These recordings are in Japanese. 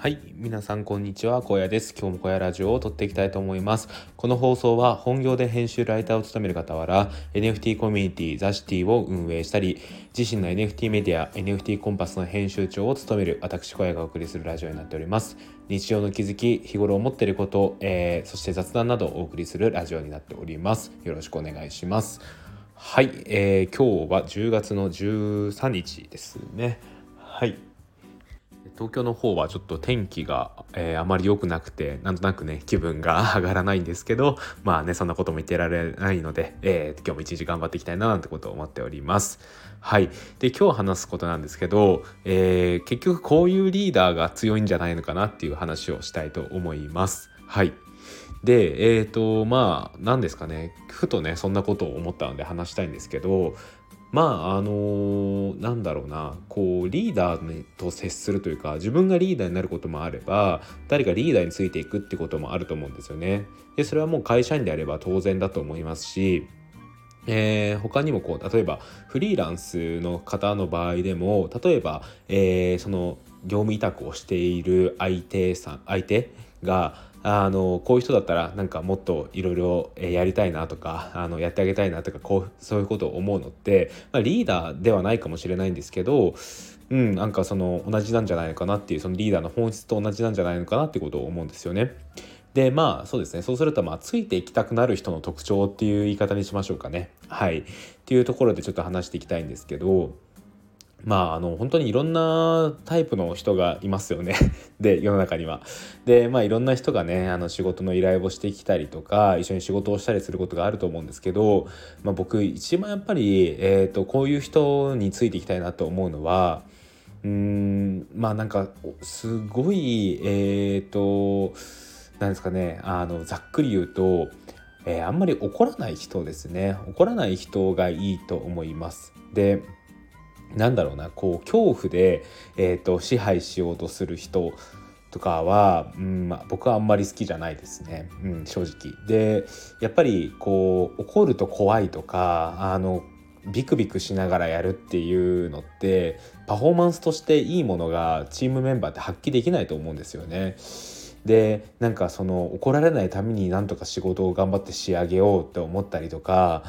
はい。皆さん、こんにちは。小屋です。今日も小屋ラジオを撮っていきたいと思います。この放送は、本業で編集ライターを務める傍ら、NFT コミュニティ、ザシティを運営したり、自身の NFT メディア、NFT コンパスの編集長を務める、私、小屋がお送りするラジオになっております。日常の気づき、日頃思っていること、えー、そして雑談などをお送りするラジオになっております。よろしくお願いします。はい。えー、今日は10月の13日ですね。はい。東京の方はちょっと天気が、えー、あまり良くなくてなんとなくね気分が 上がらないんですけどまあねそんなことも言ってられないので、えー、今日も一日頑張っていきたいななんてことを思っております。はいで今日話すことなんですけど、えー、結局こういうリーダーが強いんじゃないのかなっていう話をしたいと思います。はいでえっ、ー、とまあ何ですかねふとねそんなことを思ったので話したいんですけどまああのー、なんだろうなこうリーダーと接するというか自分がリーダーになることもあれば誰かリーダーについていくってこともあると思うんですよね。でそれはもう会社員であれば当然だと思いますしえー、他にもこう例えばフリーランスの方の場合でも例えば、えー、その業務委託をしている相手さん相手があのこういう人だったらなんかもっといろいろやりたいなとかあのやってあげたいなとかこうそういうことを思うのって、まあ、リーダーではないかもしれないんですけどうん、なんかその同じなんじゃないのかなっていうそのリーダーの本質と同じなんじゃないのかなってことを思うんですよね。でまあそうですねそうするとまあついていきたくなる人の特徴っていう言い方にしましょうかね。はいっていうところでちょっと話していきたいんですけどまあ、あの本当にいろんなタイプの人がいますよね で世の中には。でまあいろんな人がねあの仕事の依頼をしてきたりとか一緒に仕事をしたりすることがあると思うんですけど、まあ、僕一番やっぱり、えーと、こういう人についていきたいなと思うのはうんまあなんかすごいえっ、ー、となんですかねあのざっくり言うと、えー、あんまり怒らない人ですね怒らない人がいいと思います。でなんだろうなこう恐怖で、えーと、支配しようとする人とかは、うんまあ、僕はあんまり好きじゃないですね、うん、正直。でやっぱりこう怒ると怖いとかあのビクビクしながらやるっていうのってパフォーマンスとしていいものがチームメンバーって発揮できないと思うんですよね。でなんかその怒られないためになんとか仕事を頑張って仕上げようって思ったりとか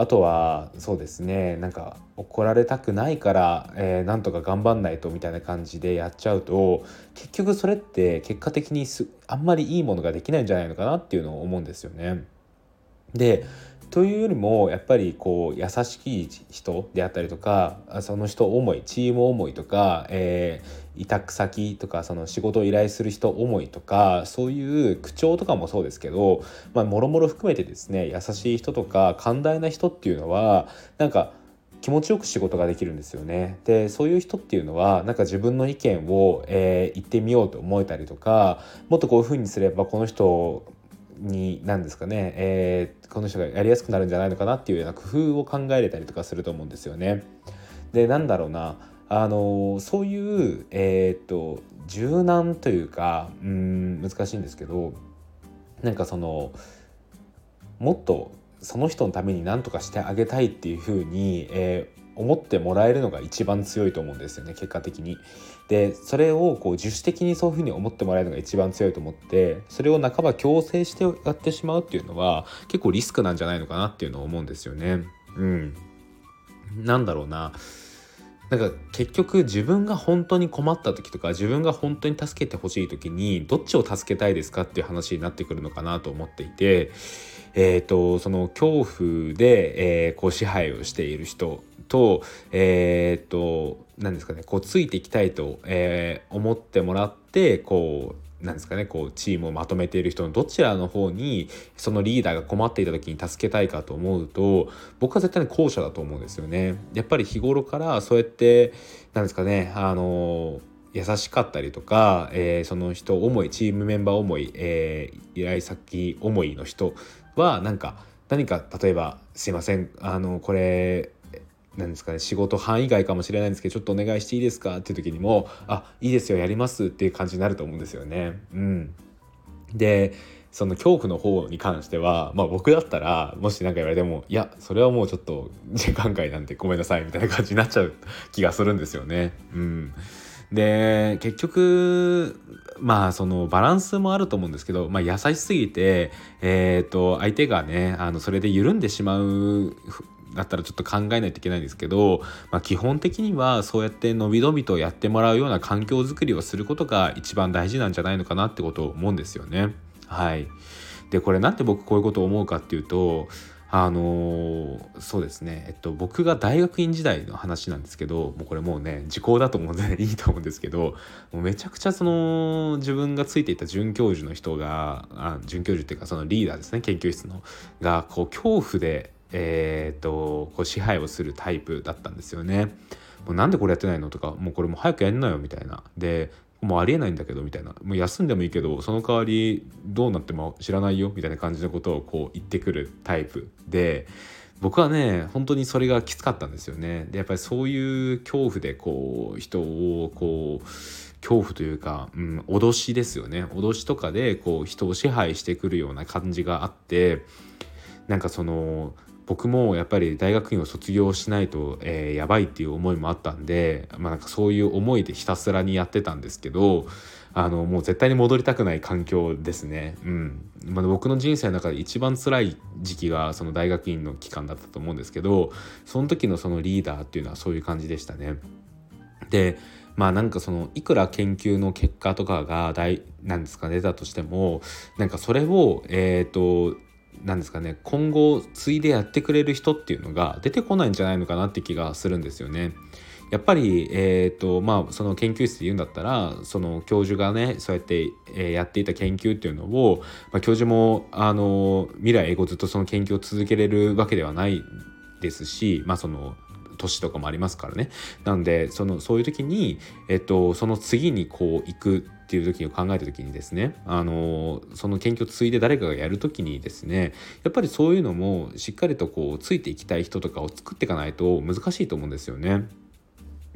あとはそうですねなんか怒られたくないから、えー、なんとか頑張んないとみたいな感じでやっちゃうと結局それって結果的にすあんまりいいものができないんじゃないのかなっていうのを思うんですよね。でというよりもやっぱりこう優しい人であったりとかその人思いチーム思いとか、えー、委託先とかその仕事を依頼する人思いとかそういう口調とかもそうですけどもろもろ含めてですね優しい人とか寛大な人っていうのはなんか気持ちよく仕事ができるんですよね。でそういう人っていうのはなんか自分の意見を、えー、言ってみようと思えたりとかもっとこういうふうにすればこの人に何ですかね、えー、この人がやりやすくなるんじゃないのかなっていうような工夫を考えれたりとかすると思うんですよね。でなんだろうなあのそういう、えー、っと柔軟というかうん難しいんですけどなんかそのもっとその人のために何とかしてあげたいっていうふうに、えー、思ってもらえるのが一番強いと思うんですよね結果的に。でそれをこう自主的にそういうふうに思ってもらえるのが一番強いと思ってそれを半ば強制してやってしまうっていうのは結構リスクなんじゃないのかなっていうのを思うんですよね。うん、なんだろうななんか結局自分が本当に困った時とか自分が本当に助けてほしい時にどっちを助けたいですかっていう話になってくるのかなと思っていて、えーと、その恐怖で、え、こう支配をしている人とえっ、と何ですかねこうついていきたいと、えー、思ってもらってこうなんですかねこうチームをまとめている人のどちらの方にそのリーダーが困っていた時に助けたいかと思うと僕は絶対に後者だと思うんですよね。やっぱり日頃からそうやってなんですかねあの優しかったりとか、えー、その人思いチームメンバー思い、えー、依頼先思いの人はなんか何か例えば「すいませんあのこれなんですかね仕事範囲外かもしれないんですけどちょっとお願いしていいですかっていう時にもあいいですよやりますっていう感じになると思うんですよね。うん、でその恐怖の方に関しては、まあ、僕だったらもし何か言われてもいやそれはもうちょっと時間外なんでごめんなさいみたいな感じになっちゃう気がするんですよね。うんで結局まあそのバランスもあると思うんですけど、まあ、優しすぎて、えー、と相手がねあのそれで緩んでしまうだったらちょっと考えないといけないんですけど、まあ、基本的にはそうやってのびのびとやってもらうような環境づくりをすることが一番大事なんじゃないのかなってことを思うんですよね。はい、でこれなんで僕こういうことを思うかっていうとあのー、そうですね、えっと、僕が大学院時代の話なんですけどもうこれもうね時効だと思うんで、いいと思うんですけどもうめちゃくちゃその自分がついていた准教授の人があ准教授っていうかそのリーダーですね研究室のがこう恐怖で、えー、っとこう支配をするタイプだったんですよね。もうなんでこれやってないのとかもうこれも早くやんなよみたいなでもうありえないんだけどみたいなもう休んでもいいけどその代わりどうなっても知らないよみたいな感じのことをこう言ってくるタイプで僕はね本当にそれがきつかったんですよね。でやっぱりそういう恐怖でこう人をこう恐怖というか、うん、脅しですよね脅しとかでこう人を支配してくるような感じがあってなんかその僕もやっぱり大学院を卒業しないと、えー、やばいっていう思いもあったんで、まあ、なんかそういう思いでひたすらにやってたんですけどあのもう絶対に戻りたくない環境ですね。うんまあ、僕の人生の中で一番辛い時期がその大学院の期間だったと思うんですけどその時のそのリーダーっていうのはそういう感じでしたね。でまあなんかそのいくら研究の結果とかが大なんですか出たとしてもなんかそれをえっ、ー、となんですかね今後継いでやってくれる人っていうのが出てこないんじゃないのかなって気がするんですよね。やっぱり、えーとまあ、その研究室で言うんだったらその教授がねそうやって、え、やっていた研究っていうのを、まあ、教授もあの未来英語ずっとその研究を続けれるわけではないですし、まあ、その年とかもありますからねなんでそのそういう時に、えっと、その次にこう行くっていう時を考えた時にですねあのその研究を継いで誰かがやる時にですねやっぱりそういうのもしっかりとこうついていきたい人とかを作っていかないと難しいと思うんですよね。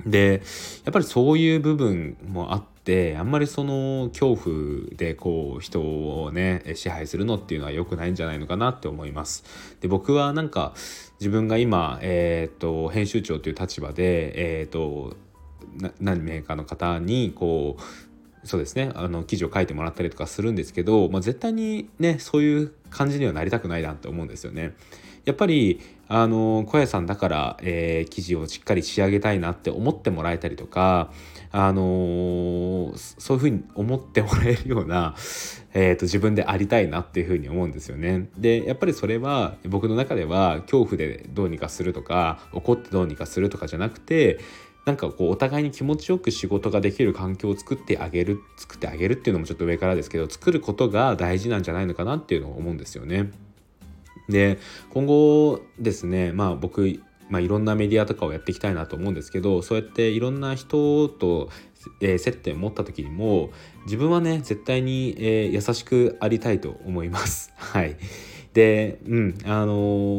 でやっぱりそういう部分もあってあんまりその恐怖でこう人をね支配するのっていうのは良くないんじゃないのかなって思います。で僕はなんか自分が今、えーと、編集長という立場で、えーと何名かの方にこうそうですねあの記事を書いてもらったりとかするんですけど、まあ、絶対にねそういう感じにはなりたくないなって思うんですよね。やっぱりあの小屋さんだから、えー、記事をしっかり仕上げたいなって思ってもらえたりとか、あのー、そういうふうに思ってもらえるような、えーと、自分でありたいなっていうふうに思うんですよね。でやっぱりそれは僕の中では恐怖でどうにかするとか怒ってどうにかするとかじゃなくてなんかこうお互いに気持ちよく仕事ができる環境を作ってあげる作ってあげるっていうのもちょっと上からですけど作ることが大事なんじゃないのかなっていうのを思うんですよね。で今後ですねまあ僕まあ、いろんなメディアとかをやっていきたいなと思うんですけどそうやっていろんな人と、えー、接点を持った時にも自分はね絶対に、えー、優しくありたいと思います。はいで、うんあの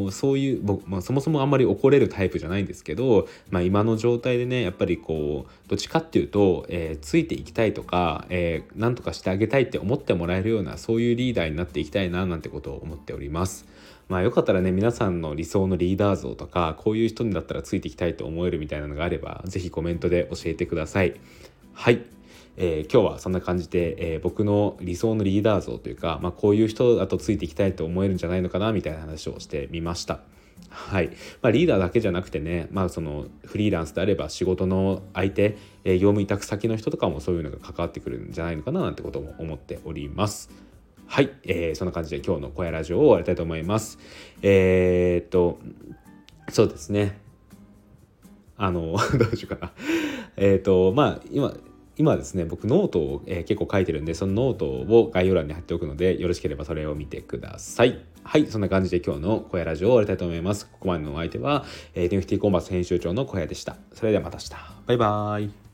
ー、そういう僕、まあ、そもそもあんまり怒れるタイプじゃないんですけど、まあ、今の状態でねやっぱりこうどっちかっていうと、えー、ついていきたいとか、えー、なんとかしてあげたいって思ってもらえるようなそういうリーダーになっていきたいななんてことを思っております。まあよかったらね皆さんの理想のリーダー像とかこういう人にだったらついていきたいと思えるみたいなのがあれば是非コメントで教えてください。はいえー、今日はそんな感じで、えー、僕の理想のリーダー像というか、まあ、こういう人だとついていきたいと思えるんじゃないのかなみたいな話をしてみました。はいまあ、リーダーだけじゃなくてね、まあ、そのフリーランスであれば仕事の相手、えー、業務委託先の人とかもそういうのが関わってくるんじゃないのかななんてことも思っております。はい、えー、そんな感じで今日の小屋ラジオを終わりたいと思います。えー、っとそうですねあの どうしようかなえっとまあ今今ですね僕ノートを、えー、結構書いてるんでそのノートを概要欄に貼っておくのでよろしければそれを見てください。はいそんな感じで今日の小屋ラジオを終わりたいと思います。ここまでのお相手は、えー、NFT コンバス編集長の小屋でした。それではまた明日。バイバーイ。